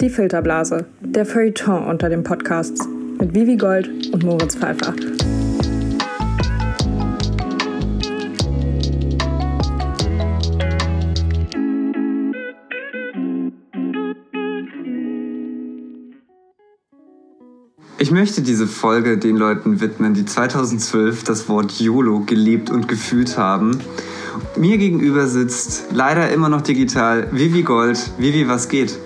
Die Filterblase, der Feuilleton unter den Podcasts mit Vivi Gold und Moritz Pfeiffer. Ich möchte diese Folge den Leuten widmen, die 2012 das Wort YOLO gelebt und gefühlt haben. Mir gegenüber sitzt leider immer noch digital Vivi Gold. Vivi, was geht?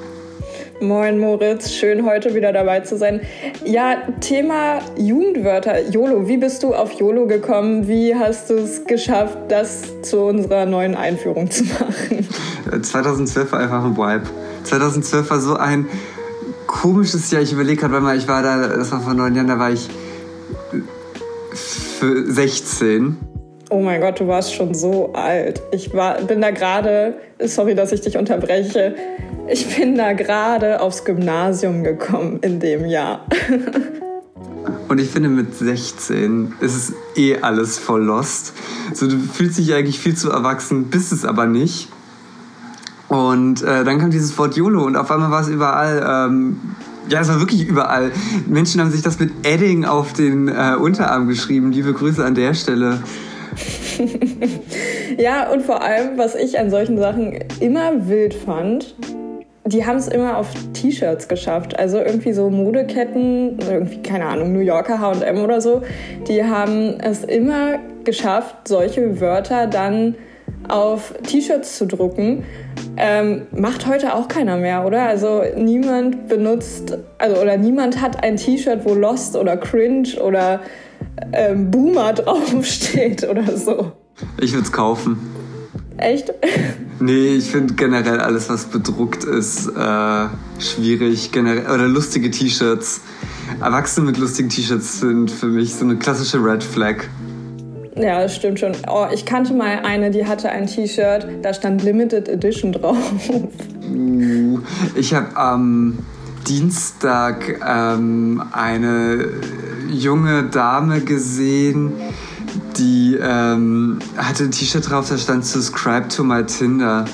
Moin Moritz, schön heute wieder dabei zu sein. Ja, Thema Jugendwörter. YOLO, wie bist du auf YOLO gekommen? Wie hast du es geschafft, das zu unserer neuen Einführung zu machen? 2012 war einfach ein Vibe. 2012 war so ein komisches Jahr. Ich überlege gerade, weil ich war da, das war vor neun Jahren, da war ich 16. Oh mein Gott, du warst schon so alt. Ich war, bin da gerade, sorry, dass ich dich unterbreche, ich bin da gerade aufs Gymnasium gekommen in dem Jahr. Und ich finde, mit 16 ist es eh alles voll lost. So, du fühlst dich eigentlich viel zu erwachsen, bist es aber nicht. Und äh, dann kam dieses Wort YOLO und auf einmal war es überall. Ähm, ja, es war wirklich überall. Menschen haben sich das mit Edding auf den äh, Unterarm geschrieben. Liebe Grüße an der Stelle. ja, und vor allem, was ich an solchen Sachen immer wild fand, die haben es immer auf T-Shirts geschafft. Also irgendwie so Modeketten, irgendwie, keine Ahnung, New Yorker HM oder so, die haben es immer geschafft, solche Wörter dann auf T-Shirts zu drucken. Ähm, macht heute auch keiner mehr, oder? Also niemand benutzt, also oder niemand hat ein T-Shirt, wo Lost oder Cringe oder ähm, Boomer draufsteht oder so. Ich würde es kaufen. Echt? Nee, ich finde generell alles, was bedruckt ist, äh, schwierig. Generell, oder lustige T-Shirts. Erwachsene mit lustigen T-Shirts sind für mich so eine klassische Red Flag. Ja, das stimmt schon. Oh, ich kannte mal eine, die hatte ein T-Shirt, da stand Limited Edition drauf. Uh, ich habe am Dienstag ähm, eine junge Dame gesehen, die ähm, hatte ein T-Shirt drauf, da stand Subscribe to my Tinder.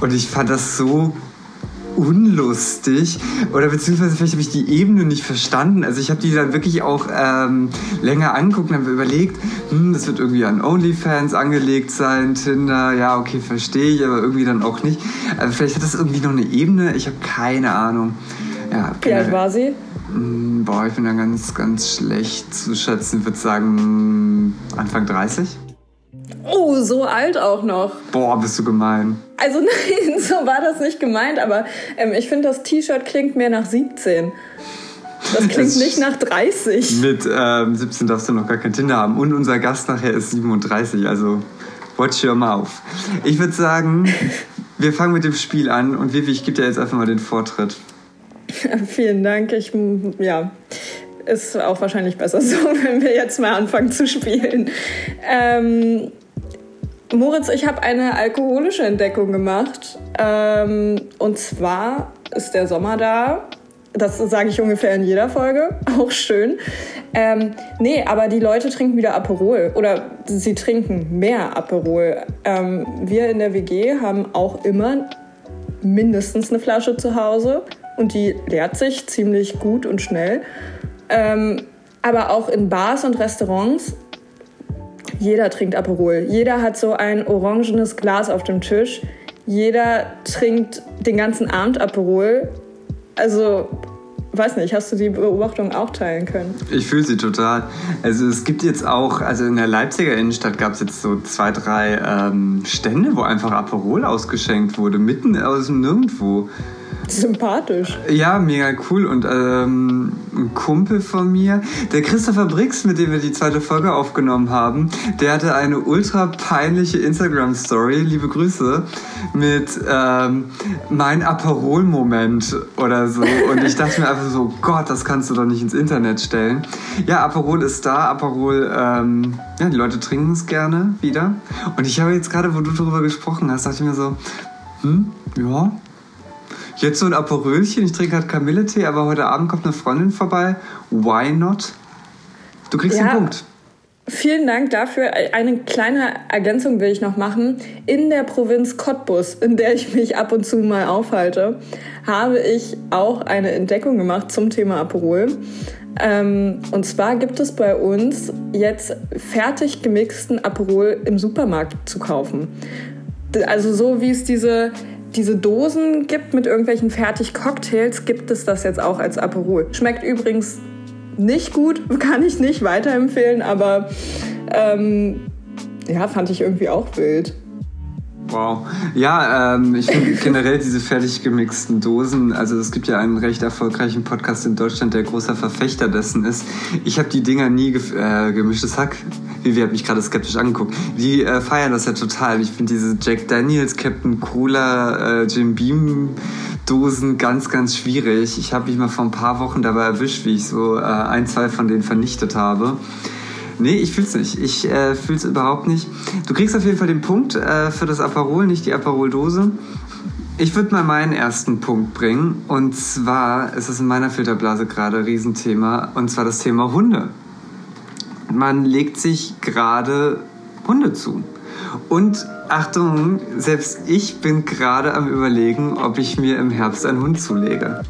Und ich fand das so unlustig oder beziehungsweise vielleicht habe ich die Ebene nicht verstanden. Also ich habe die dann wirklich auch ähm, länger angeguckt und habe überlegt, hm, das wird irgendwie an OnlyFans angelegt sein, Tinder, ja okay, verstehe ich, aber irgendwie dann auch nicht. Also vielleicht hat das irgendwie noch eine Ebene, ich habe keine Ahnung. Ja, Wie alt war sie? Hm, boah, ich bin da ganz, ganz schlecht zu schätzen. Ich würde sagen Anfang 30. Oh, so alt auch noch. Boah, bist du gemein. Also nein, so war das nicht gemeint, aber ähm, ich finde, das T-Shirt klingt mehr nach 17. Das klingt nicht nach 30. Mit ähm, 17 darfst du noch gar kein Tinder haben. Und unser Gast nachher ist 37, also watch your mouth. Ich würde sagen, wir fangen mit dem Spiel an und Vivi, ich gebe dir jetzt einfach mal den Vortritt. Vielen Dank. Ich, ja, ist auch wahrscheinlich besser so, wenn wir jetzt mal anfangen zu spielen. Ähm, Moritz, ich habe eine alkoholische Entdeckung gemacht. Ähm, und zwar ist der Sommer da. Das sage ich ungefähr in jeder Folge. Auch schön. Ähm, nee, aber die Leute trinken wieder Aperol. Oder sie trinken mehr Aperol. Ähm, wir in der WG haben auch immer mindestens eine Flasche zu Hause. Und die leert sich ziemlich gut und schnell. Ähm, aber auch in Bars und Restaurants jeder trinkt Aperol. Jeder hat so ein orangenes Glas auf dem Tisch. Jeder trinkt den ganzen Abend Aperol. Also, weiß nicht, hast du die Beobachtung auch teilen können? Ich fühle sie total. Also es gibt jetzt auch, also in der Leipziger Innenstadt gab es jetzt so zwei, drei ähm, Stände, wo einfach Aperol ausgeschenkt wurde, mitten aus dem Nirgendwo. Sympathisch. Ja, mega cool. Und ähm, ein Kumpel von mir, der Christopher Brix, mit dem wir die zweite Folge aufgenommen haben, der hatte eine ultra peinliche Instagram-Story, liebe Grüße, mit ähm, mein Aperol-Moment oder so. Und ich dachte mir einfach so, Gott, das kannst du doch nicht ins Internet stellen. Ja, Aperol ist da. Aperol, ähm, ja, die Leute trinken es gerne wieder. Und ich habe jetzt gerade, wo du darüber gesprochen hast, dachte ich mir so, hm, ja, Jetzt so ein Aperölchen, ich trinke halt Kamilletee, aber heute Abend kommt eine Freundin vorbei. Why not? Du kriegst ja. den Punkt. Vielen Dank dafür. Eine kleine Ergänzung will ich noch machen. In der Provinz Cottbus, in der ich mich ab und zu mal aufhalte, habe ich auch eine Entdeckung gemacht zum Thema Aperol. Ähm, und zwar gibt es bei uns jetzt fertig gemixten Aperol im Supermarkt zu kaufen. Also so wie es diese, diese Dosen gibt mit irgendwelchen Fertig-Cocktails, gibt es das jetzt auch als Aperol. Schmeckt übrigens nicht gut, kann ich nicht weiterempfehlen, aber ähm, ja, fand ich irgendwie auch wild. Wow. Ja, ähm, ich finde generell diese fertig gemixten Dosen, also es gibt ja einen recht erfolgreichen Podcast in Deutschland, der großer Verfechter dessen ist. Ich habe die Dinger nie ge äh, gemischtes Hack. Vivi hat mich gerade skeptisch angeguckt. Die äh, feiern das ja total. Ich finde diese Jack Daniels, Captain Cola, äh, Jim Beam Dosen ganz, ganz schwierig. Ich habe mich mal vor ein paar Wochen dabei erwischt, wie ich so äh, ein, zwei von denen vernichtet habe. Nee, ich fühl's nicht. Ich äh, fühl's überhaupt nicht. Du kriegst auf jeden Fall den Punkt äh, für das Aperol, nicht die Aperol-Dose. Ich würde mal meinen ersten Punkt bringen. Und zwar ist es in meiner Filterblase gerade ein Riesenthema. Und zwar das Thema Hunde. Man legt sich gerade Hunde zu. Und Achtung, selbst ich bin gerade am Überlegen, ob ich mir im Herbst einen Hund zulege.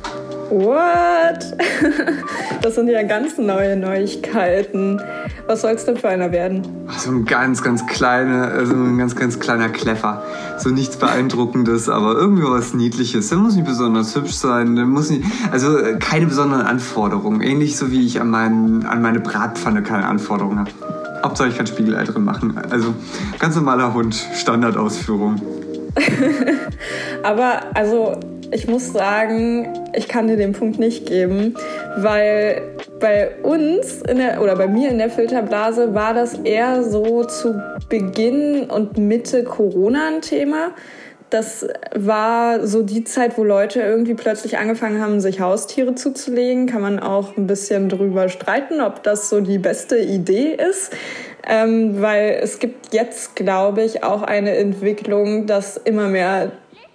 What? Das sind ja ganz neue Neuigkeiten. Was soll es denn für einer werden? So ein ganz, ganz kleiner, also ein ganz, ganz kleiner Kleffer. So nichts Beeindruckendes, aber irgendwie was Niedliches. Der muss nicht besonders hübsch sein. Der muss nicht, also äh, keine besonderen Anforderungen. Ähnlich so wie ich an, mein, an meine Bratpfanne keine Anforderungen habe. Hauptsache ich kann Spiegelei drin machen. Also ganz normaler Hund, Standardausführung. aber also ich muss sagen, ich kann dir den Punkt nicht geben, weil bei uns der, oder bei mir in der Filterblase war das eher so zu Beginn und Mitte Corona ein Thema. Das war so die Zeit, wo Leute irgendwie plötzlich angefangen haben, sich Haustiere zuzulegen. Kann man auch ein bisschen drüber streiten, ob das so die beste Idee ist. Ähm, weil es gibt jetzt, glaube ich, auch eine Entwicklung, dass immer mehr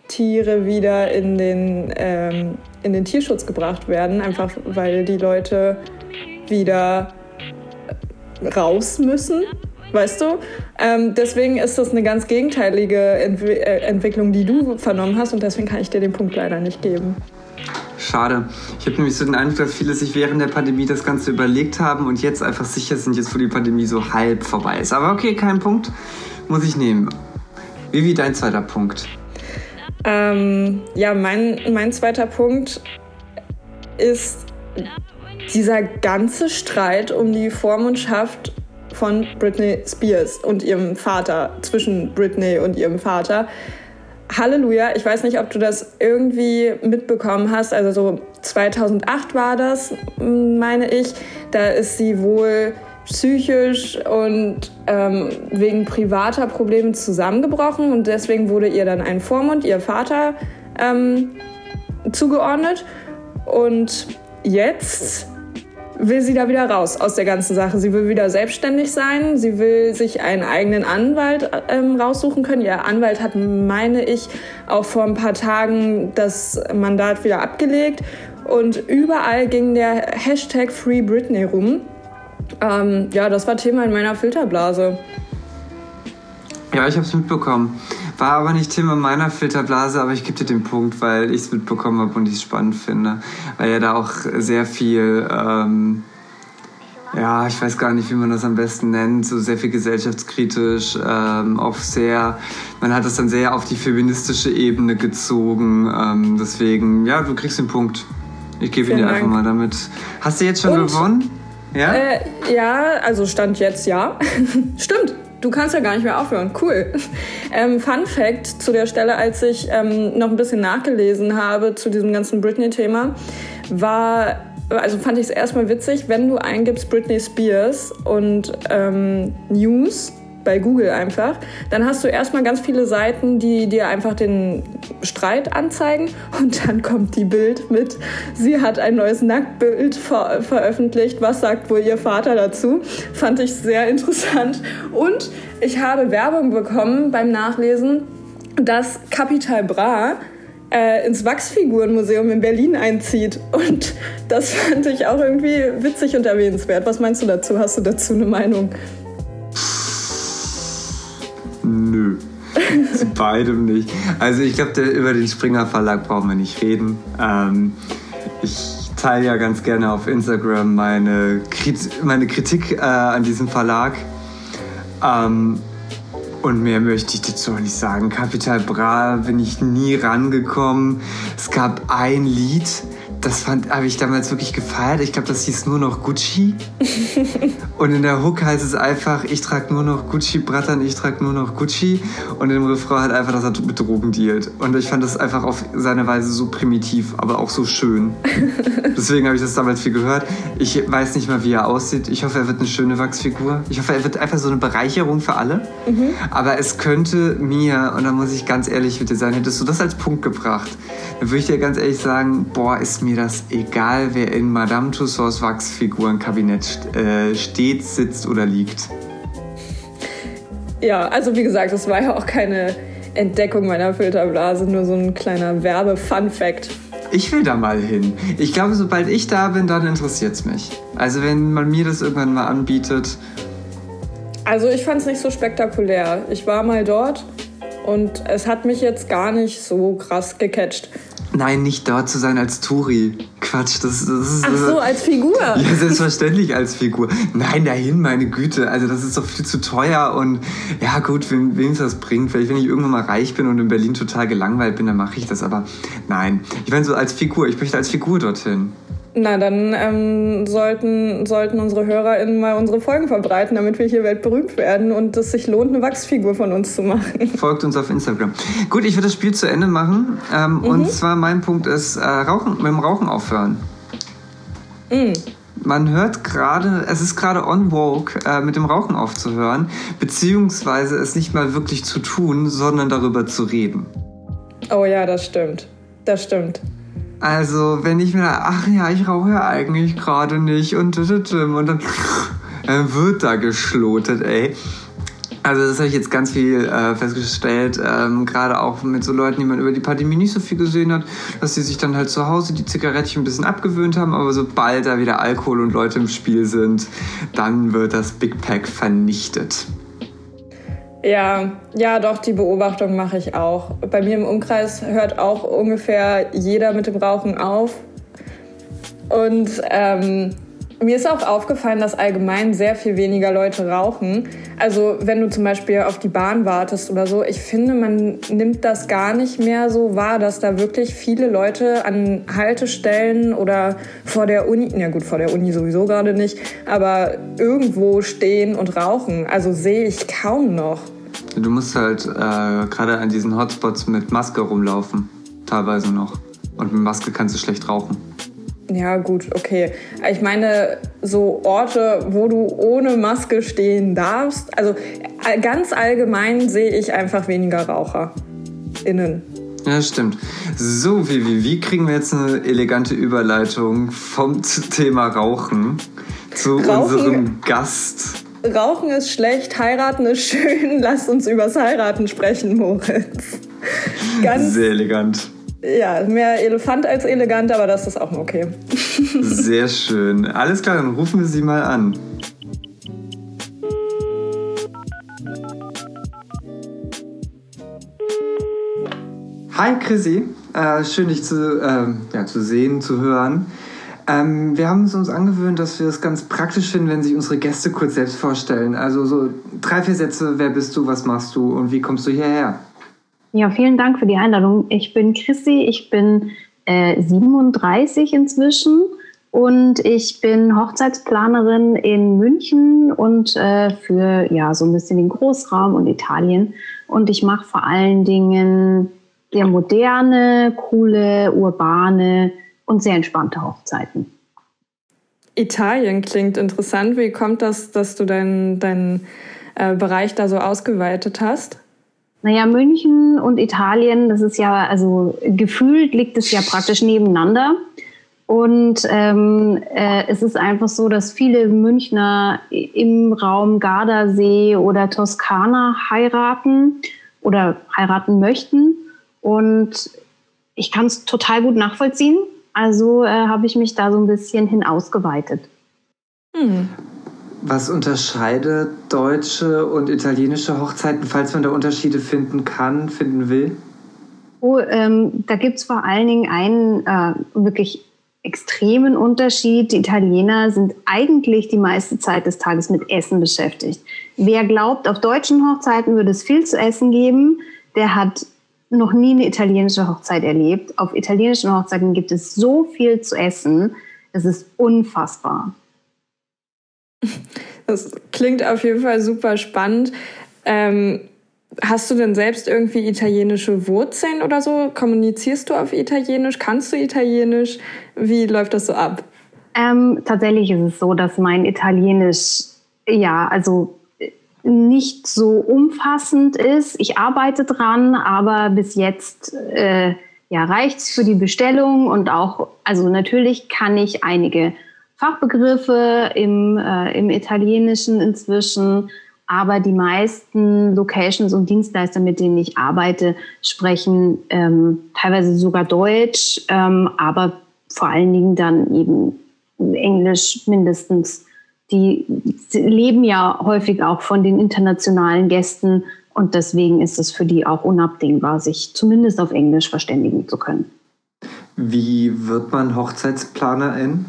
Tiere wieder in den, ähm, in den Tierschutz gebracht werden, einfach weil die Leute wieder raus müssen. Weißt du? Ähm, deswegen ist das eine ganz gegenteilige Entwi äh, Entwicklung, die du vernommen hast und deswegen kann ich dir den Punkt leider nicht geben. Schade. Ich habe nämlich so den Eindruck, dass viele sich während der Pandemie das Ganze überlegt haben und jetzt einfach sicher sind, jetzt wo die Pandemie so halb vorbei ist. Aber okay, kein Punkt. Muss ich nehmen. Wie dein zweiter Punkt? Ähm, ja, mein, mein zweiter Punkt ist dieser ganze Streit um die Vormundschaft von Britney Spears und ihrem Vater, zwischen Britney und ihrem Vater. Halleluja, ich weiß nicht, ob du das irgendwie mitbekommen hast. Also so 2008 war das, meine ich. Da ist sie wohl psychisch und ähm, wegen privater Probleme zusammengebrochen und deswegen wurde ihr dann ein Vormund, ihr Vater, ähm, zugeordnet. Und jetzt will sie da wieder raus aus der ganzen Sache. Sie will wieder selbstständig sein. Sie will sich einen eigenen Anwalt ähm, raussuchen können. Ihr Anwalt hat, meine ich, auch vor ein paar Tagen das Mandat wieder abgelegt. Und überall ging der Hashtag Free Britney rum. Ähm, ja, das war Thema in meiner Filterblase. Ja, ich habe es mitbekommen. War aber nicht Thema meiner Filterblase, aber ich gebe dir den Punkt, weil ich es mitbekommen habe und ich es spannend finde. Weil ja da auch sehr viel, ähm, ja, ich weiß gar nicht, wie man das am besten nennt, so sehr viel gesellschaftskritisch, ähm, auch sehr, man hat das dann sehr auf die feministische Ebene gezogen. Ähm, deswegen, ja, du kriegst den Punkt. Ich gebe ihn dir Dank. einfach mal damit. Hast du jetzt schon und? gewonnen? Ja? Äh, ja, also Stand jetzt ja. Stimmt. Du kannst ja gar nicht mehr aufhören. Cool. Ähm, Fun Fact zu der Stelle, als ich ähm, noch ein bisschen nachgelesen habe zu diesem ganzen Britney-Thema, war, also fand ich es erstmal witzig, wenn du eingibst Britney Spears und ähm, News, bei Google einfach, dann hast du erstmal ganz viele Seiten, die dir einfach den Streit anzeigen und dann kommt die Bild mit, sie hat ein neues Nacktbild ver veröffentlicht, was sagt wohl ihr Vater dazu? Fand ich sehr interessant und ich habe Werbung bekommen beim Nachlesen, dass Capital Bra äh, ins Wachsfigurenmuseum in Berlin einzieht. Und das fand ich auch irgendwie witzig und erwähnenswert. Was meinst du dazu? Hast du dazu eine Meinung? Zu beidem nicht. Also ich glaube, über den Springer Verlag brauchen wir nicht reden. Ähm, ich teile ja ganz gerne auf Instagram meine, Krit meine Kritik äh, an diesem Verlag. Ähm, und mehr möchte ich dazu auch nicht sagen. Capital Bra bin ich nie rangekommen. Es gab ein Lied, das habe ich damals wirklich gefeiert. Ich glaube, das hieß nur noch Gucci. und in der Hook heißt es einfach, ich trage nur noch Gucci, Brattern, ich trage nur noch Gucci. Und im Refrain halt einfach, dass er mit Drogen dealt. Und ich fand das einfach auf seine Weise so primitiv, aber auch so schön. Deswegen habe ich das damals viel gehört. Ich weiß nicht mal, wie er aussieht. Ich hoffe, er wird eine schöne Wachsfigur. Ich hoffe, er wird einfach so eine Bereicherung für alle. Mhm. Aber es könnte mir, und da muss ich ganz ehrlich mit dir sein, hättest du das als Punkt gebracht, dann würde ich dir ganz ehrlich sagen, boah, ist mir das egal, wer in Madame Tussauds Wachsfigurenkabinett äh, steht, sitzt oder liegt. Ja, also wie gesagt, das war ja auch keine Entdeckung meiner Filterblase, nur so ein kleiner Werbe-Fun-Fact. Ich will da mal hin. Ich glaube, sobald ich da bin, dann interessiert es mich. Also wenn man mir das irgendwann mal anbietet. Also ich fand es nicht so spektakulär. Ich war mal dort und es hat mich jetzt gar nicht so krass gecatcht. Nein, nicht dort zu sein als Turi. Quatsch, das, das ist. Ach so, als Figur. Ja, selbstverständlich als Figur. Nein, dahin, meine Güte. Also, das ist doch viel zu teuer und ja, gut, wem, wem es das bringt. Vielleicht, wenn ich irgendwann mal reich bin und in Berlin total gelangweilt bin, dann mache ich das. Aber nein, ich meine, so als Figur. Ich möchte als Figur dorthin. Na, dann ähm, sollten, sollten unsere HörerInnen mal unsere Folgen verbreiten, damit wir hier weltberühmt werden und es sich lohnt, eine Wachsfigur von uns zu machen. Folgt uns auf Instagram. Gut, ich würde das Spiel zu Ende machen. Ähm, mhm. Und zwar mein Punkt ist, äh, Rauchen, mit dem Rauchen aufhören. Mhm. Man hört gerade, es ist gerade on woke, äh, mit dem Rauchen aufzuhören, beziehungsweise es nicht mal wirklich zu tun, sondern darüber zu reden. Oh ja, das stimmt. Das stimmt. Also, wenn ich mir, ach ja, ich rauche ja eigentlich gerade nicht und, und dann äh, wird da geschlotet, ey. Also das habe ich jetzt ganz viel äh, festgestellt, ähm, gerade auch mit so Leuten, die man über die Pandemie nicht so viel gesehen hat, dass sie sich dann halt zu Hause die Zigarettchen ein bisschen abgewöhnt haben, aber sobald da wieder Alkohol und Leute im Spiel sind, dann wird das Big Pack vernichtet. Ja, ja, doch, die Beobachtung mache ich auch. Bei mir im Umkreis hört auch ungefähr jeder mit dem Rauchen auf. Und ähm, mir ist auch aufgefallen, dass allgemein sehr viel weniger Leute rauchen. Also wenn du zum Beispiel auf die Bahn wartest oder so, ich finde, man nimmt das gar nicht mehr so wahr, dass da wirklich viele Leute an Haltestellen oder vor der Uni, ja gut, vor der Uni sowieso gerade nicht, aber irgendwo stehen und rauchen. Also sehe ich kaum noch. Du musst halt äh, gerade an diesen Hotspots mit Maske rumlaufen, teilweise noch. Und mit Maske kannst du schlecht rauchen. Ja, gut, okay. Ich meine, so Orte, wo du ohne Maske stehen darfst. Also ganz allgemein sehe ich einfach weniger Raucher. Innen. Ja, stimmt. So, Vivi, wie kriegen wir jetzt eine elegante Überleitung vom Thema Rauchen zu Rauchen, unserem Gast? Rauchen ist schlecht, heiraten ist schön. Lass uns übers Heiraten sprechen, Moritz. Ganz, Sehr elegant. Ja, mehr Elefant als elegant, aber das ist auch okay. Sehr schön. Alles klar, dann rufen wir sie mal an. Hi Chrissy, äh, schön dich zu, äh, ja, zu sehen, zu hören. Ähm, wir haben es uns angewöhnt, dass wir es ganz praktisch finden, wenn sich unsere Gäste kurz selbst vorstellen. Also so drei, vier Sätze, wer bist du, was machst du und wie kommst du hierher? Ja, vielen Dank für die Einladung. Ich bin Chrissy, ich bin äh, 37 inzwischen und ich bin Hochzeitsplanerin in München und äh, für ja so ein bisschen den Großraum und Italien. Und ich mache vor allen Dingen sehr moderne, coole, urbane und sehr entspannte Hochzeiten. Italien klingt interessant. Wie kommt das, dass du deinen dein, äh, Bereich da so ausgeweitet hast? Naja, München und Italien, das ist ja, also gefühlt liegt es ja praktisch nebeneinander. Und ähm, äh, es ist einfach so, dass viele Münchner im Raum Gardasee oder Toskana heiraten oder heiraten möchten. Und ich kann es total gut nachvollziehen. Also äh, habe ich mich da so ein bisschen hin ausgeweitet. Hm. Was unterscheidet deutsche und italienische Hochzeiten, falls man da Unterschiede finden kann, finden will? Oh, ähm, da gibt es vor allen Dingen einen äh, wirklich extremen Unterschied. Die Italiener sind eigentlich die meiste Zeit des Tages mit Essen beschäftigt. Wer glaubt, auf deutschen Hochzeiten würde es viel zu essen geben, der hat noch nie eine italienische Hochzeit erlebt. Auf italienischen Hochzeiten gibt es so viel zu essen, es ist unfassbar. Das klingt auf jeden Fall super spannend. Ähm, hast du denn selbst irgendwie italienische Wurzeln oder so? Kommunizierst du auf Italienisch? Kannst du Italienisch? Wie läuft das so ab? Ähm, tatsächlich ist es so, dass mein Italienisch, ja, also nicht so umfassend ist. Ich arbeite dran, aber bis jetzt äh, ja, reicht es für die Bestellung und auch, also natürlich kann ich einige Fachbegriffe im, äh, im Italienischen inzwischen, aber die meisten Locations und Dienstleister, mit denen ich arbeite, sprechen ähm, teilweise sogar Deutsch, ähm, aber vor allen Dingen dann eben Englisch mindestens. Die leben ja häufig auch von den internationalen Gästen und deswegen ist es für die auch unabdingbar, sich zumindest auf Englisch verständigen zu können. Wie wird man Hochzeitsplanerin?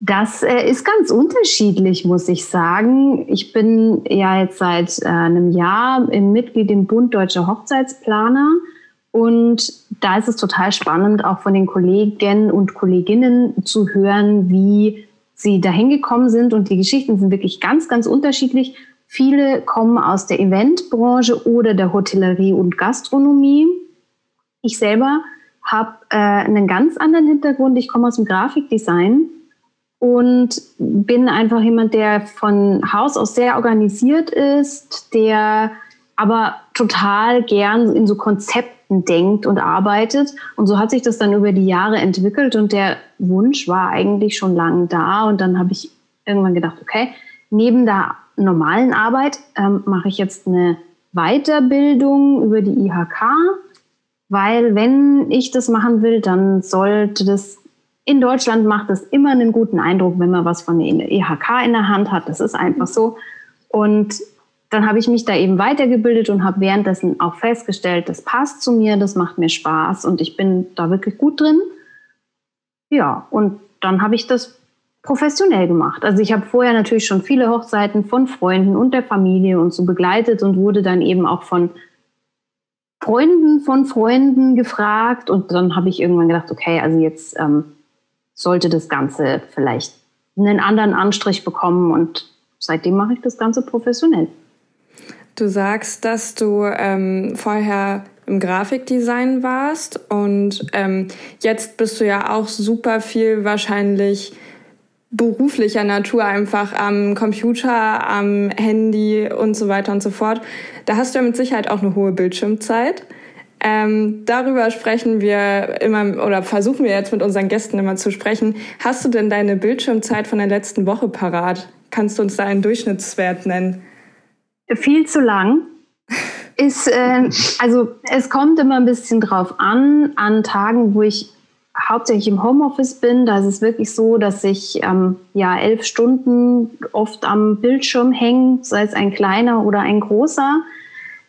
Das äh, ist ganz unterschiedlich, muss ich sagen. Ich bin ja jetzt seit äh, einem Jahr im Mitglied im Bund Deutscher Hochzeitsplaner. Und da ist es total spannend, auch von den Kollegen und Kolleginnen zu hören, wie sie dahin gekommen sind. Und die Geschichten sind wirklich ganz, ganz unterschiedlich. Viele kommen aus der Eventbranche oder der Hotellerie und Gastronomie. Ich selber habe äh, einen ganz anderen Hintergrund. Ich komme aus dem Grafikdesign und bin einfach jemand, der von Haus aus sehr organisiert ist, der aber total gern in so Konzepten denkt und arbeitet. Und so hat sich das dann über die Jahre entwickelt und der Wunsch war eigentlich schon lange da. Und dann habe ich irgendwann gedacht, okay, neben der normalen Arbeit ähm, mache ich jetzt eine Weiterbildung über die IHK, weil wenn ich das machen will, dann sollte das in Deutschland macht es immer einen guten Eindruck, wenn man was von der IHK in der Hand hat. Das ist einfach so. Und dann habe ich mich da eben weitergebildet und habe währenddessen auch festgestellt, das passt zu mir, das macht mir Spaß und ich bin da wirklich gut drin. Ja, und dann habe ich das professionell gemacht. Also ich habe vorher natürlich schon viele Hochzeiten von Freunden und der Familie und so begleitet und wurde dann eben auch von Freunden von Freunden gefragt und dann habe ich irgendwann gedacht, okay, also jetzt ähm, sollte das Ganze vielleicht einen anderen Anstrich bekommen und seitdem mache ich das Ganze professionell. Du sagst, dass du ähm, vorher im Grafikdesign warst und ähm, jetzt bist du ja auch super viel wahrscheinlich beruflicher Natur einfach am Computer, am Handy und so weiter und so fort. Da hast du ja mit Sicherheit auch eine hohe Bildschirmzeit. Ähm, darüber sprechen wir immer oder versuchen wir jetzt mit unseren Gästen immer zu sprechen. Hast du denn deine Bildschirmzeit von der letzten Woche parat? Kannst du uns da einen Durchschnittswert nennen? Viel zu lang. Ist, äh, also es kommt immer ein bisschen drauf an, an Tagen, wo ich hauptsächlich im Homeoffice bin, da ist es wirklich so, dass ich ähm, ja elf Stunden oft am Bildschirm hänge, sei es ein kleiner oder ein großer.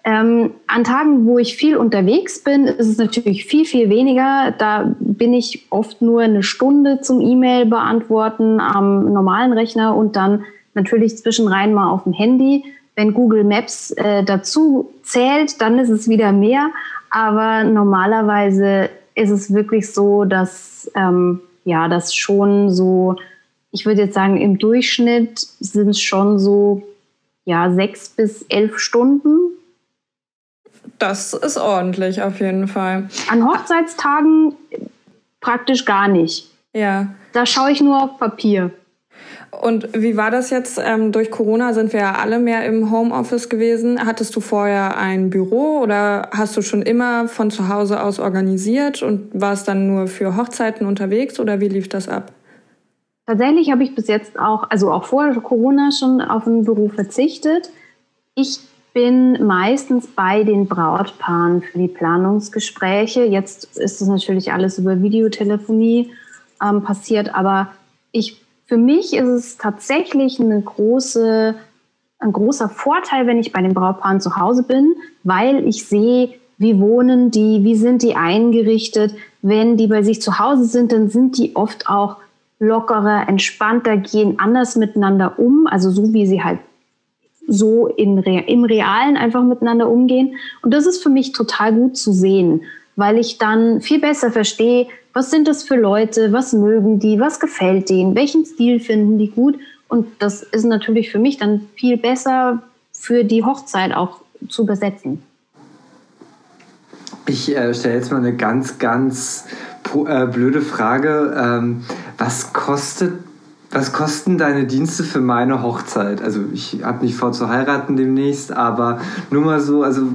Ähm, an Tagen, wo ich viel unterwegs bin, ist es natürlich viel, viel weniger. Da bin ich oft nur eine Stunde zum E-Mail beantworten am normalen Rechner und dann natürlich zwischenrein mal auf dem Handy. Wenn Google Maps äh, dazu zählt, dann ist es wieder mehr. Aber normalerweise ist es wirklich so, dass ähm, ja, das schon so, ich würde jetzt sagen, im Durchschnitt sind es schon so ja, sechs bis elf Stunden das ist ordentlich auf jeden Fall. An Hochzeitstagen praktisch gar nicht. Ja. Da schaue ich nur auf Papier. Und wie war das jetzt? Ähm, durch Corona sind wir ja alle mehr im Homeoffice gewesen. Hattest du vorher ein Büro oder hast du schon immer von zu Hause aus organisiert und warst dann nur für Hochzeiten unterwegs oder wie lief das ab? Tatsächlich habe ich bis jetzt auch, also auch vor Corona schon auf ein Büro verzichtet. Ich bin meistens bei den Brautpaaren für die Planungsgespräche. Jetzt ist es natürlich alles über Videotelefonie ähm, passiert, aber ich für mich ist es tatsächlich eine große, ein großer Vorteil, wenn ich bei den Brautpaaren zu Hause bin, weil ich sehe, wie wohnen die, wie sind die eingerichtet. Wenn die bei sich zu Hause sind, dann sind die oft auch lockerer, entspannter, gehen anders miteinander um, also so wie sie halt so in, im Realen einfach miteinander umgehen. Und das ist für mich total gut zu sehen, weil ich dann viel besser verstehe, was sind das für Leute, was mögen die, was gefällt denen, welchen Stil finden die gut. Und das ist natürlich für mich dann viel besser für die Hochzeit auch zu besetzen. Ich äh, stelle jetzt mal eine ganz, ganz äh, blöde Frage. Ähm, was kostet was kosten deine Dienste für meine Hochzeit? Also ich habe nicht vor zu heiraten demnächst, aber nur mal so, also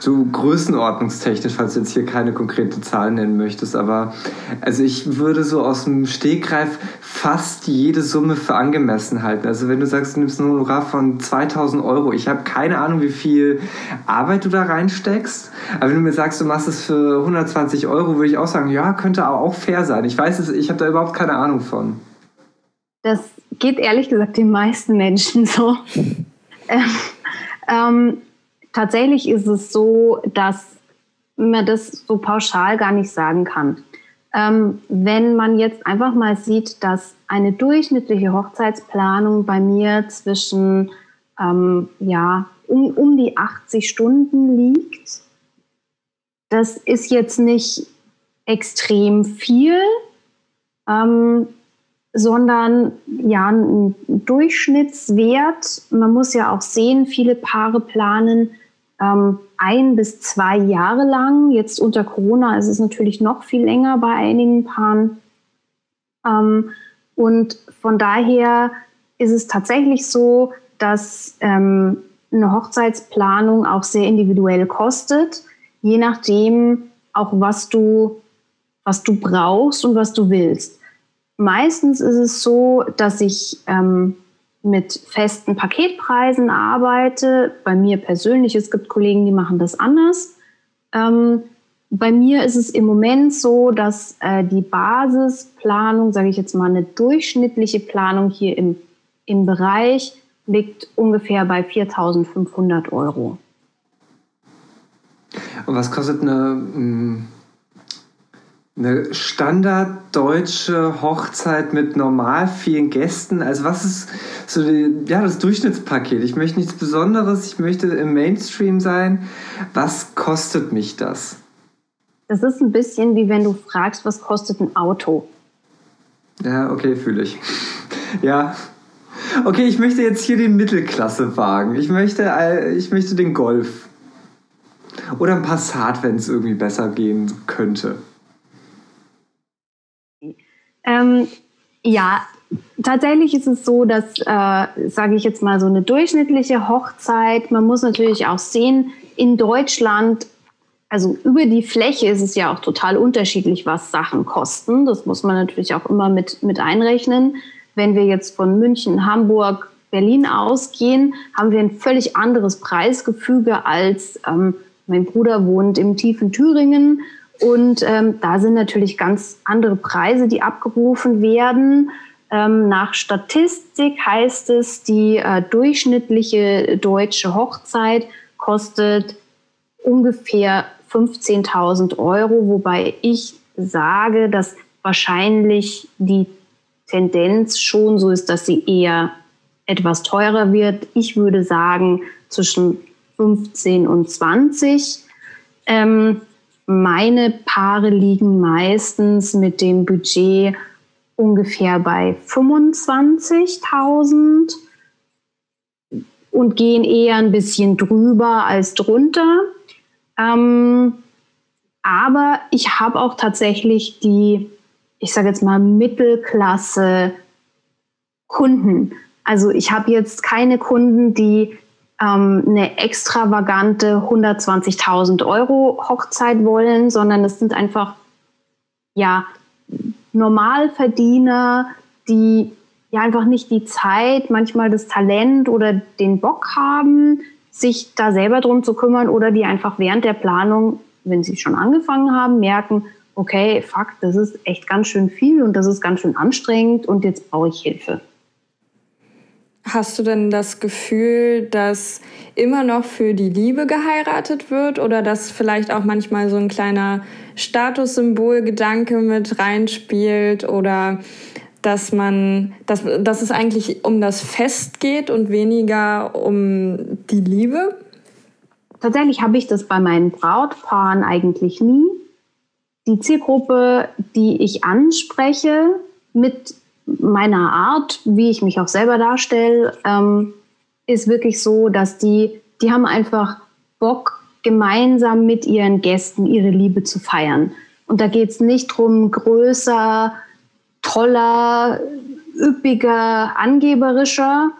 so größenordnungstechnisch, falls du jetzt hier keine konkrete Zahl nennen möchtest, aber also ich würde so aus dem Stegreif fast jede Summe für angemessen halten. Also wenn du sagst, du nimmst ein Honorar von 2000 Euro, ich habe keine Ahnung, wie viel Arbeit du da reinsteckst, aber wenn du mir sagst, du machst es für 120 Euro, würde ich auch sagen, ja, könnte auch fair sein. Ich weiß es, ich habe da überhaupt keine Ahnung von. Das geht ehrlich gesagt den meisten Menschen so. ähm, ähm, tatsächlich ist es so, dass man das so pauschal gar nicht sagen kann. Ähm, wenn man jetzt einfach mal sieht, dass eine durchschnittliche Hochzeitsplanung bei mir zwischen ähm, ja, um, um die 80 Stunden liegt, das ist jetzt nicht extrem viel. Ähm, sondern ja ein Durchschnittswert. Man muss ja auch sehen, viele Paare planen ähm, ein bis zwei Jahre lang. Jetzt unter Corona ist es natürlich noch viel länger bei einigen Paaren. Ähm, und von daher ist es tatsächlich so, dass ähm, eine Hochzeitsplanung auch sehr individuell kostet, je nachdem auch was du was du brauchst und was du willst. Meistens ist es so, dass ich ähm, mit festen Paketpreisen arbeite. Bei mir persönlich, es gibt Kollegen, die machen das anders. Ähm, bei mir ist es im Moment so, dass äh, die Basisplanung, sage ich jetzt mal, eine durchschnittliche Planung hier im, im Bereich liegt ungefähr bei 4.500 Euro. Und was kostet eine hm, eine standarddeutsche Hochzeit mit normal vielen Gästen. Also was ist so die, ja, das Durchschnittspaket? Ich möchte nichts Besonderes, ich möchte im Mainstream sein. Was kostet mich das? Das ist ein bisschen wie wenn du fragst, was kostet ein Auto? Ja, okay, fühle ich. ja. Okay, ich möchte jetzt hier den Mittelklassewagen. Ich möchte, ich möchte den Golf. Oder ein Passat, wenn es irgendwie besser gehen könnte. Ähm, ja, tatsächlich ist es so, dass, äh, sage ich jetzt mal, so eine durchschnittliche Hochzeit, man muss natürlich auch sehen, in Deutschland, also über die Fläche ist es ja auch total unterschiedlich, was Sachen kosten. Das muss man natürlich auch immer mit, mit einrechnen. Wenn wir jetzt von München, Hamburg, Berlin ausgehen, haben wir ein völlig anderes Preisgefüge als ähm, mein Bruder wohnt im tiefen Thüringen und ähm, da sind natürlich ganz andere Preise, die abgerufen werden. Ähm, nach Statistik heißt es, die äh, durchschnittliche deutsche Hochzeit kostet ungefähr 15.000 Euro, wobei ich sage, dass wahrscheinlich die Tendenz schon so ist, dass sie eher etwas teurer wird. Ich würde sagen zwischen 15 und 20. Ähm, meine Paare liegen meistens mit dem Budget ungefähr bei 25.000 und gehen eher ein bisschen drüber als drunter. Ähm, aber ich habe auch tatsächlich die, ich sage jetzt mal, Mittelklasse Kunden. Also ich habe jetzt keine Kunden, die ähm, eine extravagante 120.000 Euro Hochzeit wollen, sondern es sind einfach ja Normalverdiener, die ja einfach nicht die Zeit, manchmal das Talent oder den Bock haben, sich da selber drum zu kümmern oder die einfach während der Planung, wenn sie schon angefangen haben, merken, okay, fuck, das ist echt ganz schön viel und das ist ganz schön anstrengend und jetzt brauche ich Hilfe. Hast du denn das Gefühl, dass immer noch für die Liebe geheiratet wird oder dass vielleicht auch manchmal so ein kleiner Statussymbolgedanke mit reinspielt oder dass man, dass, dass es eigentlich um das Fest geht und weniger um die Liebe? Tatsächlich habe ich das bei meinen Brautpaaren eigentlich nie. Die Zielgruppe, die ich anspreche, mit meiner Art, wie ich mich auch selber darstelle, ähm, ist wirklich so, dass die, die haben einfach Bock, gemeinsam mit ihren Gästen ihre Liebe zu feiern. Und da geht es nicht darum, größer, toller, üppiger, angeberischer.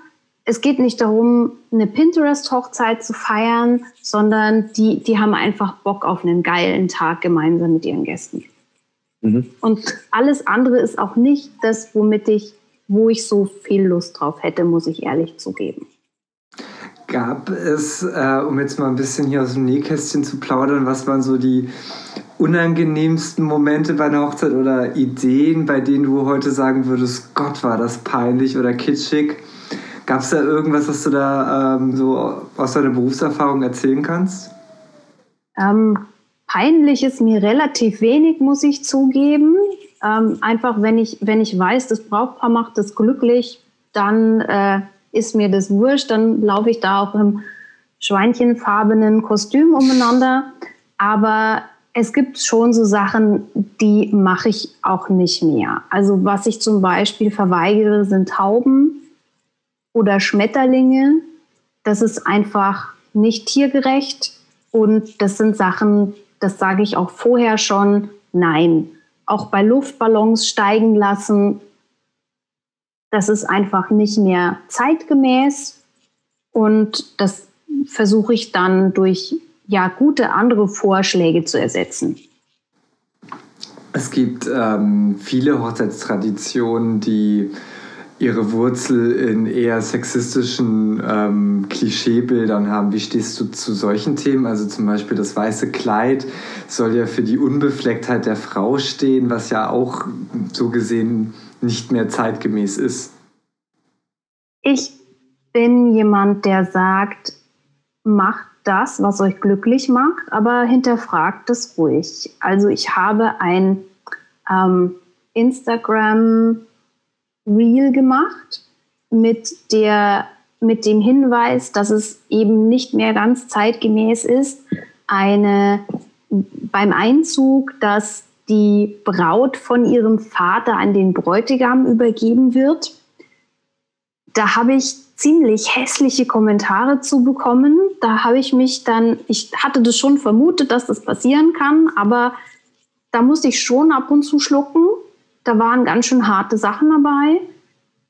Es geht nicht darum, eine Pinterest-Hochzeit zu feiern, sondern die, die haben einfach Bock auf einen geilen Tag gemeinsam mit ihren Gästen. Mhm. Und alles andere ist auch nicht das, womit ich, wo ich so viel Lust drauf hätte, muss ich ehrlich zugeben. Gab es, äh, um jetzt mal ein bisschen hier aus dem Nähkästchen zu plaudern, was waren so die unangenehmsten Momente bei einer Hochzeit oder Ideen, bei denen du heute sagen würdest, Gott, war das peinlich oder kitschig? Gab es da irgendwas, was du da ähm, so aus deiner Berufserfahrung erzählen kannst? Ähm, Peinlich ist mir relativ wenig, muss ich zugeben. Ähm, einfach, wenn ich, wenn ich weiß, das Brautpaar macht das glücklich, dann äh, ist mir das wurscht. Dann laufe ich da auch im schweinchenfarbenen Kostüm umeinander. Aber es gibt schon so Sachen, die mache ich auch nicht mehr. Also was ich zum Beispiel verweigere, sind Tauben oder Schmetterlinge. Das ist einfach nicht tiergerecht. Und das sind Sachen, das sage ich auch vorher schon, nein. Auch bei Luftballons steigen lassen, das ist einfach nicht mehr zeitgemäß und das versuche ich dann durch ja, gute andere Vorschläge zu ersetzen. Es gibt ähm, viele Hochzeitstraditionen, die ihre Wurzel in eher sexistischen ähm, Klischeebildern haben. Wie stehst du zu solchen Themen? Also zum Beispiel das weiße Kleid soll ja für die Unbeflecktheit der Frau stehen, was ja auch so gesehen nicht mehr zeitgemäß ist. Ich bin jemand, der sagt, macht das, was euch glücklich macht, aber hinterfragt es ruhig. Also ich habe ein ähm, Instagram Reel gemacht mit, der, mit dem Hinweis, dass es eben nicht mehr ganz zeitgemäß ist, eine, beim Einzug, dass die Braut von ihrem Vater an den Bräutigam übergeben wird. Da habe ich ziemlich hässliche Kommentare zu bekommen. Da habe ich mich dann, ich hatte das schon vermutet, dass das passieren kann, aber da musste ich schon ab und zu schlucken. Da waren ganz schön harte Sachen dabei.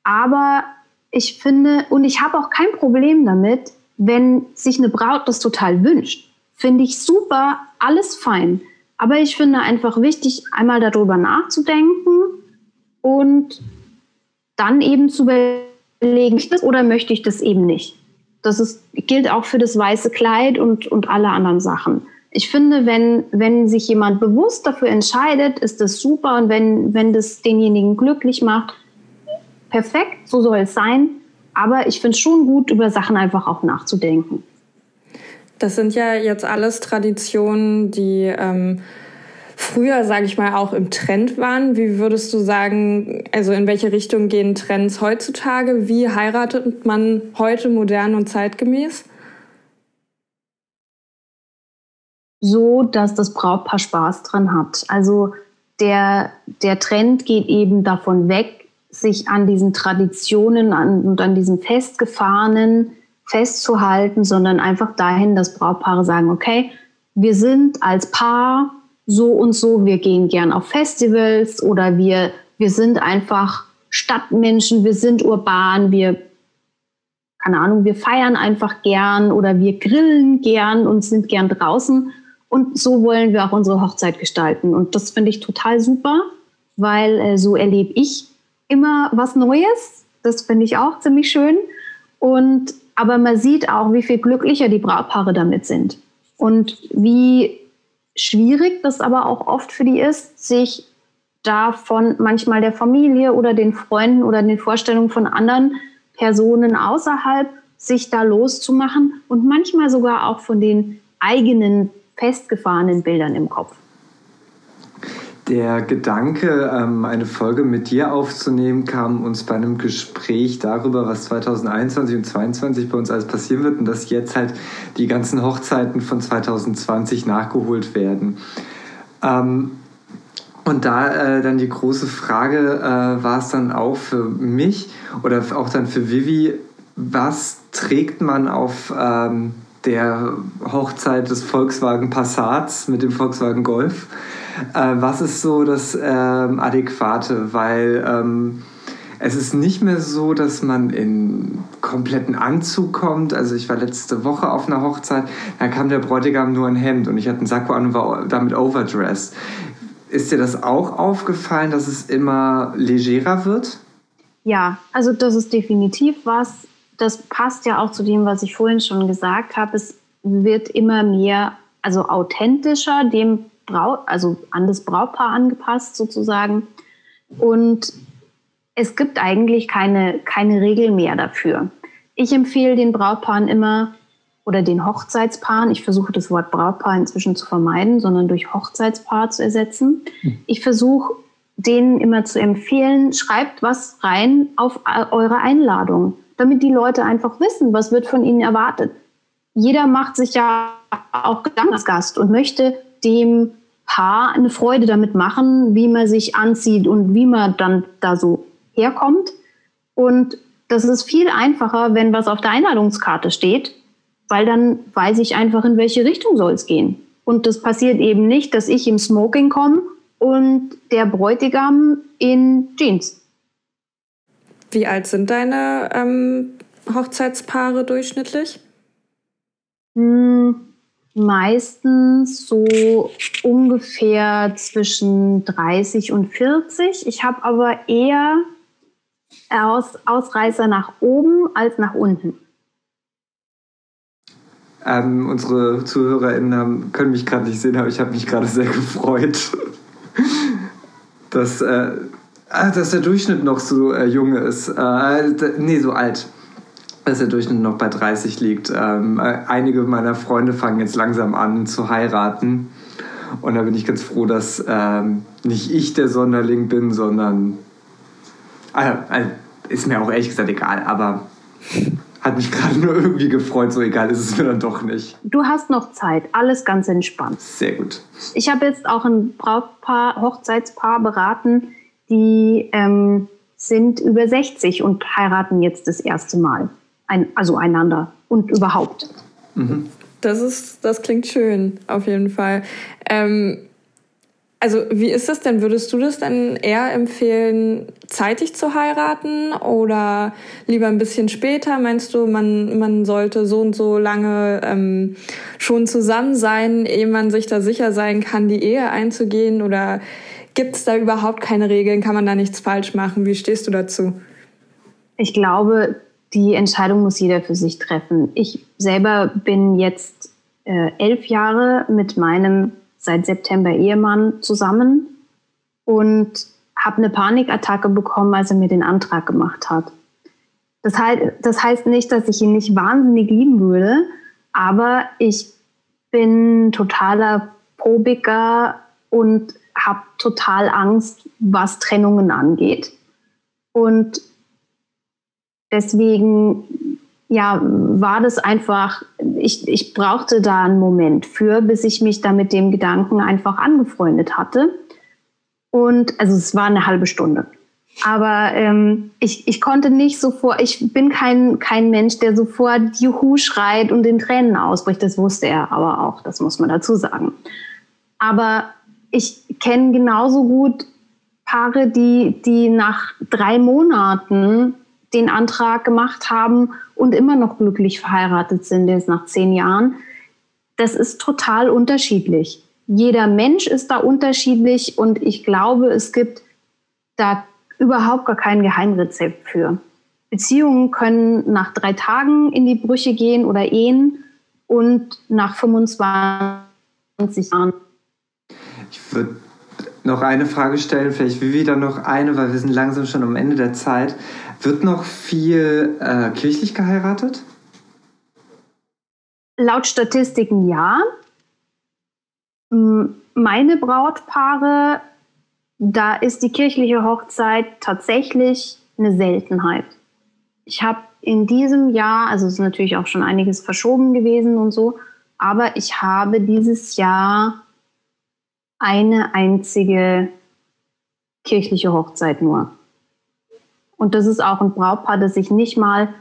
Aber ich finde, und ich habe auch kein Problem damit, wenn sich eine Braut das total wünscht. Finde ich super, alles fein. Aber ich finde einfach wichtig, einmal darüber nachzudenken und dann eben zu überlegen, oder möchte ich das eben nicht. Das ist, gilt auch für das weiße Kleid und, und alle anderen Sachen ich finde, wenn, wenn sich jemand bewusst dafür entscheidet, ist das super und wenn, wenn das denjenigen glücklich macht, perfekt, so soll es sein. Aber ich finde es schon gut, über Sachen einfach auch nachzudenken. Das sind ja jetzt alles Traditionen, die ähm, früher, sage ich mal, auch im Trend waren. Wie würdest du sagen, also in welche Richtung gehen Trends heutzutage? Wie heiratet man heute modern und zeitgemäß? So, dass das Brautpaar Spaß dran hat. Also der, der Trend geht eben davon weg, sich an diesen Traditionen an, und an diesen festgefahrenen festzuhalten, sondern einfach dahin, dass Brautpaare sagen, okay, wir sind als Paar so und so, wir gehen gern auf Festivals oder wir, wir sind einfach Stadtmenschen, wir sind urban, wir, keine Ahnung, wir feiern einfach gern oder wir grillen gern und sind gern draußen und so wollen wir auch unsere Hochzeit gestalten. Und das finde ich total super, weil äh, so erlebe ich immer was Neues. Das finde ich auch ziemlich schön. Und aber man sieht auch, wie viel glücklicher die Brautpaare damit sind und wie schwierig das aber auch oft für die ist, sich davon manchmal der Familie oder den Freunden oder den Vorstellungen von anderen Personen außerhalb sich da loszumachen und manchmal sogar auch von den eigenen festgefahrenen Bildern im Kopf. Der Gedanke, ähm, eine Folge mit dir aufzunehmen, kam uns bei einem Gespräch darüber, was 2021 und 2022 bei uns alles passieren wird und dass jetzt halt die ganzen Hochzeiten von 2020 nachgeholt werden. Ähm, und da äh, dann die große Frage äh, war es dann auch für mich oder auch dann für Vivi, was trägt man auf ähm, der Hochzeit des Volkswagen Passats mit dem Volkswagen Golf? Äh, was ist so das ähm, Adäquate? Weil ähm, es ist nicht mehr so, dass man in kompletten Anzug kommt. Also ich war letzte Woche auf einer Hochzeit, da kam der Bräutigam nur ein Hemd und ich hatte einen Sakko an und war damit overdressed. Ist dir das auch aufgefallen, dass es immer legerer wird? Ja, also das ist definitiv was. Das passt ja auch zu dem, was ich vorhin schon gesagt habe. Es wird immer mehr, also authentischer, dem Braut, also an das Brautpaar angepasst sozusagen. Und es gibt eigentlich keine, keine Regel mehr dafür. Ich empfehle den Brautpaaren immer oder den Hochzeitspaaren, ich versuche das Wort Brautpaar inzwischen zu vermeiden, sondern durch Hochzeitspaar zu ersetzen. Hm. Ich versuche denen immer zu empfehlen, schreibt was rein auf eure Einladung, damit die Leute einfach wissen, was wird von ihnen erwartet. Jeder macht sich ja auch Gedanken als Gast und möchte dem Paar eine Freude damit machen, wie man sich anzieht und wie man dann da so herkommt. Und das ist viel einfacher, wenn was auf der Einladungskarte steht, weil dann weiß ich einfach, in welche Richtung soll es gehen. Und das passiert eben nicht, dass ich im Smoking komme und der Bräutigam in Jeans. Wie alt sind deine ähm, Hochzeitspaare durchschnittlich? Hm, meistens so ungefähr zwischen 30 und 40. Ich habe aber eher Aus Ausreißer nach oben als nach unten. Ähm, unsere ZuhörerInnen haben, können mich gerade nicht sehen, aber ich habe mich gerade sehr gefreut, dass, äh, ah, dass der Durchschnitt noch so äh, jung ist. Äh, nee, so alt dass der Durchschnitt noch bei 30 liegt. Ähm, einige meiner Freunde fangen jetzt langsam an zu heiraten. Und da bin ich ganz froh, dass ähm, nicht ich der Sonderling bin, sondern. Also, also, ist mir auch ehrlich gesagt egal, aber hat mich gerade nur irgendwie gefreut. So egal ist es mir dann doch nicht. Du hast noch Zeit, alles ganz entspannt. Sehr gut. Ich habe jetzt auch ein Brautpaar, Hochzeitspaar beraten, die ähm, sind über 60 und heiraten jetzt das erste Mal ein, also einander und überhaupt. Mhm. Das ist, das klingt schön, auf jeden Fall. Ähm, also wie ist das denn? Würdest du das denn eher empfehlen, zeitig zu heiraten oder lieber ein bisschen später? Meinst du, man, man sollte so und so lange ähm, schon zusammen sein, ehe man sich da sicher sein kann, die Ehe einzugehen? Oder gibt es da überhaupt keine Regeln? Kann man da nichts falsch machen? Wie stehst du dazu? Ich glaube, die Entscheidung muss jeder für sich treffen. Ich selber bin jetzt äh, elf Jahre mit meinem seit September Ehemann zusammen und habe eine Panikattacke bekommen, als er mir den Antrag gemacht hat. Das, heißt, das heißt nicht, dass ich ihn nicht wahnsinnig lieben würde, aber ich bin totaler Probiker und habe total Angst, was Trennungen angeht. Und deswegen ja, war das einfach, ich, ich brauchte da einen Moment für, bis ich mich da mit dem Gedanken einfach angefreundet hatte. Und also es war eine halbe Stunde. Aber ähm, ich, ich konnte nicht sofort, ich bin kein, kein Mensch, der sofort Juhu schreit und in Tränen ausbricht. Das wusste er aber auch, das muss man dazu sagen. Aber ich kenne genauso gut Paare, die, die nach drei Monaten den Antrag gemacht haben und immer noch glücklich verheiratet sind, jetzt nach zehn Jahren. Das ist total unterschiedlich. Jeder Mensch ist da unterschiedlich und ich glaube, es gibt da überhaupt gar kein Geheimrezept für. Beziehungen können nach drei Tagen in die Brüche gehen oder Ehen und nach 25 Jahren würde noch eine Frage stellen, vielleicht wie wieder noch eine, weil wir sind langsam schon am Ende der Zeit. Wird noch viel äh, kirchlich geheiratet? Laut Statistiken ja. Meine Brautpaare, da ist die kirchliche Hochzeit tatsächlich eine Seltenheit. Ich habe in diesem Jahr, also es ist natürlich auch schon einiges verschoben gewesen und so, aber ich habe dieses Jahr eine einzige kirchliche Hochzeit nur. Und das ist auch ein Brautpaar, das ich nicht mal,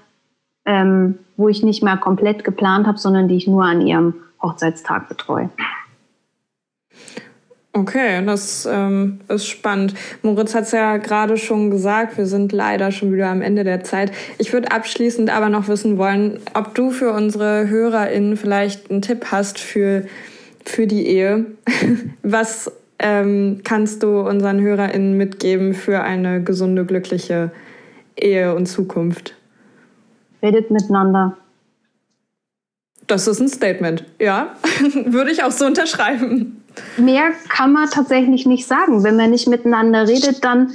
ähm, wo ich nicht mehr komplett geplant habe, sondern die ich nur an ihrem Hochzeitstag betreue. Okay, das ähm, ist spannend. Moritz hat es ja gerade schon gesagt, wir sind leider schon wieder am Ende der Zeit. Ich würde abschließend aber noch wissen wollen, ob du für unsere HörerInnen vielleicht einen Tipp hast für, für die Ehe. Was ähm, kannst du unseren HörerInnen mitgeben für eine gesunde, glückliche Ehe und Zukunft? Redet miteinander. Das ist ein Statement, ja. Würde ich auch so unterschreiben mehr kann man tatsächlich nicht sagen. Wenn man nicht miteinander redet, dann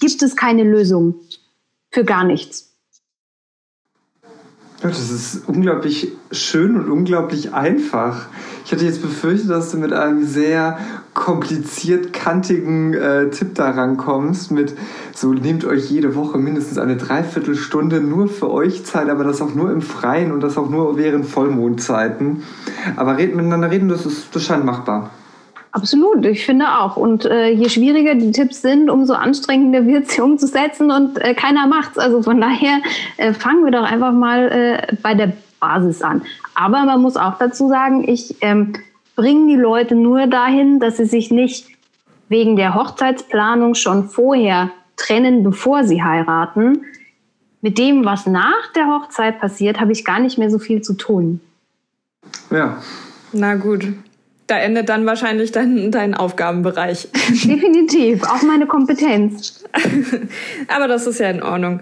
gibt es keine Lösung für gar nichts. Ja, das ist unglaublich schön und unglaublich einfach. Ich hatte jetzt befürchtet, dass du mit einem sehr kompliziert kantigen äh, Tipp da rankommst, mit so nehmt euch jede Woche mindestens eine Dreiviertelstunde nur für euch Zeit, aber das auch nur im Freien und das auch nur während Vollmondzeiten. Aber reden miteinander reden, das, ist, das scheint machbar. Absolut, ich finde auch. Und äh, je schwieriger die Tipps sind, umso anstrengender wird sie umzusetzen und äh, keiner macht's. Also von daher äh, fangen wir doch einfach mal äh, bei der Basis an. Aber man muss auch dazu sagen, ich ähm, bringe die Leute nur dahin, dass sie sich nicht wegen der Hochzeitsplanung schon vorher trennen, bevor sie heiraten. Mit dem, was nach der Hochzeit passiert, habe ich gar nicht mehr so viel zu tun. Ja. Na gut, da endet dann wahrscheinlich dein, dein Aufgabenbereich. Definitiv, auch meine Kompetenz. Aber das ist ja in Ordnung.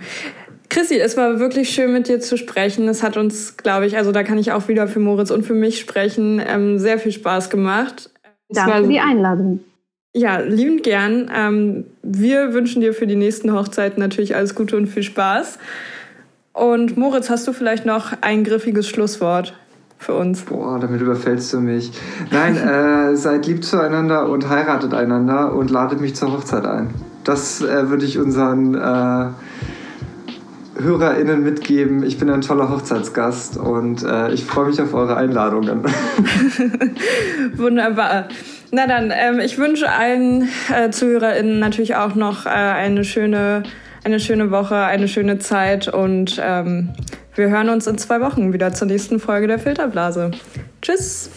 Chrissy, es war wirklich schön mit dir zu sprechen. Es hat uns, glaube ich, also da kann ich auch wieder für Moritz und für mich sprechen, ähm, sehr viel Spaß gemacht. Danke für die Einladung. Ja, liebend gern. Ähm, wir wünschen dir für die nächsten Hochzeiten natürlich alles Gute und viel Spaß. Und Moritz, hast du vielleicht noch ein griffiges Schlusswort? Für uns. Boah, damit überfällst du mich. Nein, äh, seid lieb zueinander und heiratet einander und ladet mich zur Hochzeit ein. Das äh, würde ich unseren äh, HörerInnen mitgeben. Ich bin ein toller Hochzeitsgast und äh, ich freue mich auf eure Einladungen. Wunderbar. Na dann, ähm, ich wünsche allen äh, ZuhörerInnen natürlich auch noch äh, eine schöne eine schöne Woche, eine schöne Zeit und ähm, wir hören uns in zwei Wochen wieder zur nächsten Folge der Filterblase. Tschüss!